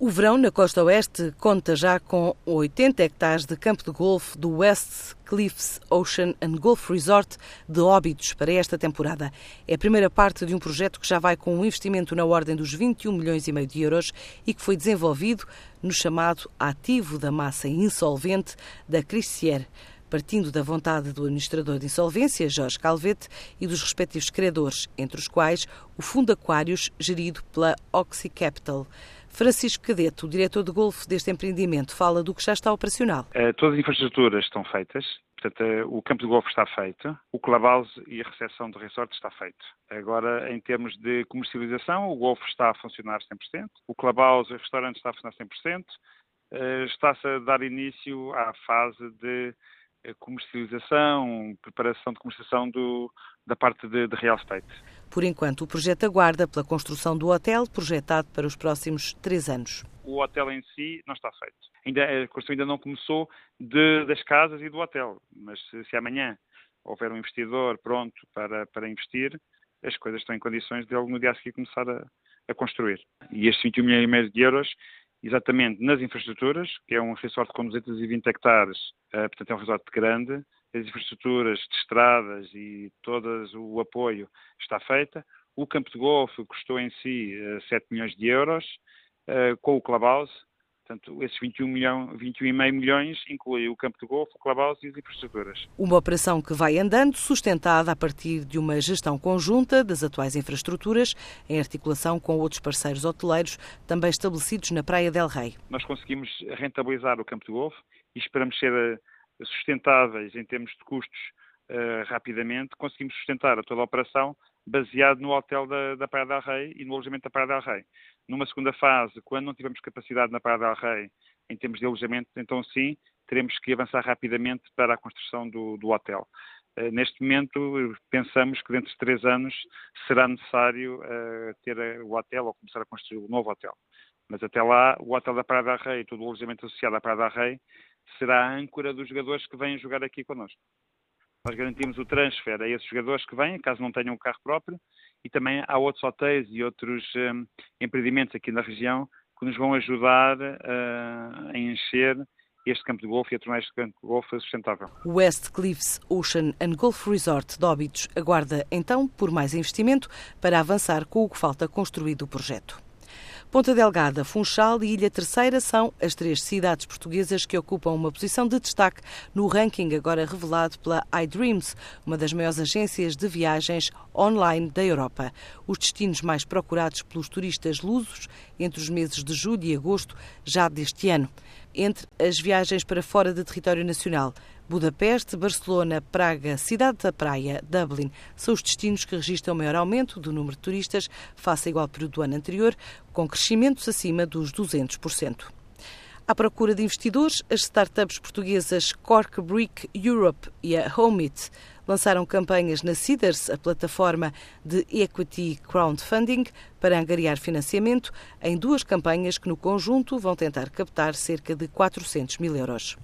O verão na costa oeste conta já com 80 hectares de campo de golfe do West Cliffs Ocean and Golf Resort de Óbidos para esta temporada. É a primeira parte de um projeto que já vai com um investimento na ordem dos 21 milhões e meio de euros e que foi desenvolvido no chamado ativo da massa insolvente da Crissier partindo da vontade do administrador de insolvência, Jorge Calvete, e dos respectivos credores, entre os quais o Fundo Aquários, gerido pela Oxy Capital. Francisco Cadeto, o diretor de golfe deste empreendimento, fala do que já está operacional. Eh, todas as infraestruturas estão feitas, Portanto, eh, o campo de golfe está feito, o clubhouse e a recepção do resort está feito. Agora, em termos de comercialização, o golfe está a funcionar 100%, o clubhouse e o restaurante está a funcionar 100%, eh, está-se a dar início à fase de comercialização, preparação de comercialização do, da parte de, de, real estate. Por enquanto, o projeto aguarda pela construção do hotel, projetado para os próximos três anos. O hotel em si não está feito. Ainda, a construção ainda não começou de, das casas e do hotel, mas se, se, amanhã houver um investidor pronto para, para investir, as coisas estão em condições de ele no dia a seguir começar a, a construir. E estes 21 milhões e meio de euros exatamente nas infraestruturas, que é um resort com 220 hectares, uh, portanto é um resort grande, as infraestruturas de estradas e todo o apoio está feita. O campo de golfe custou em si uh, eh, 7 milhões de euros, uh, com o clubhouse, Portanto, esses 21 milhão, 21,5 milhões incluem o campo de golfe, o clubhouse e as infraestruturas. Uma operação que vai andando, sustentada a partir de uma gestão conjunta das atuais infraestruturas, em articulação com outros parceiros hoteleiros, também estabelecidos na Praia del Rei. Nós conseguimos rentabilizar o campo de golfe e esperamos ser eh, sustentáveis em termos de custos uh, rapidamente. Conseguimos sustentar a toda a operação baseado no hotel da, da Praia del Rei e no alojamento da Praia del Rei. Numa segunda fase, quando não tivermos capacidade na Praia del Rei em termos de alojamento, então sim, teremos que avançar rapidamente para a construção do, do hotel. Uh, neste momento, pensamos que dentro de três anos será necessário uh, ter o hotel ou começar a construir o um novo hotel. Mas até lá, o hotel da Praia del Rei todo o alojamento associado à Praia del Rei será a âncora dos jogadores que vêm jogar aqui connosco. Nós garantimos o transfer a esses jogadores que vêm, caso não tenham um carro próprio, e também há outros hotéis e outros um, empreendimentos aqui na região que nos vão ajudar uh, a encher este campo de golfe e a tornar este campo de golfe sustentável. O West Cliffs Ocean and Golf Resort de Óbidos aguarda então por mais investimento para avançar com o que falta construir do projeto. Ponta Delgada, Funchal e Ilha Terceira são as três cidades portuguesas que ocupam uma posição de destaque no ranking agora revelado pela iDreams, uma das maiores agências de viagens online da Europa. Os destinos mais procurados pelos turistas lusos entre os meses de julho e agosto já deste ano. Entre as viagens para fora de território nacional, Budapeste, Barcelona, Praga, Cidade da Praia, Dublin são os destinos que registram maior aumento do número de turistas face ao igual período do ano anterior, com crescimentos acima dos 200%. À procura de investidores, as startups portuguesas Cork Brick Europe e a Homeit lançaram campanhas na Cedars, a plataforma de equity crowdfunding, para angariar financiamento em duas campanhas que, no conjunto, vão tentar captar cerca de 400 mil euros.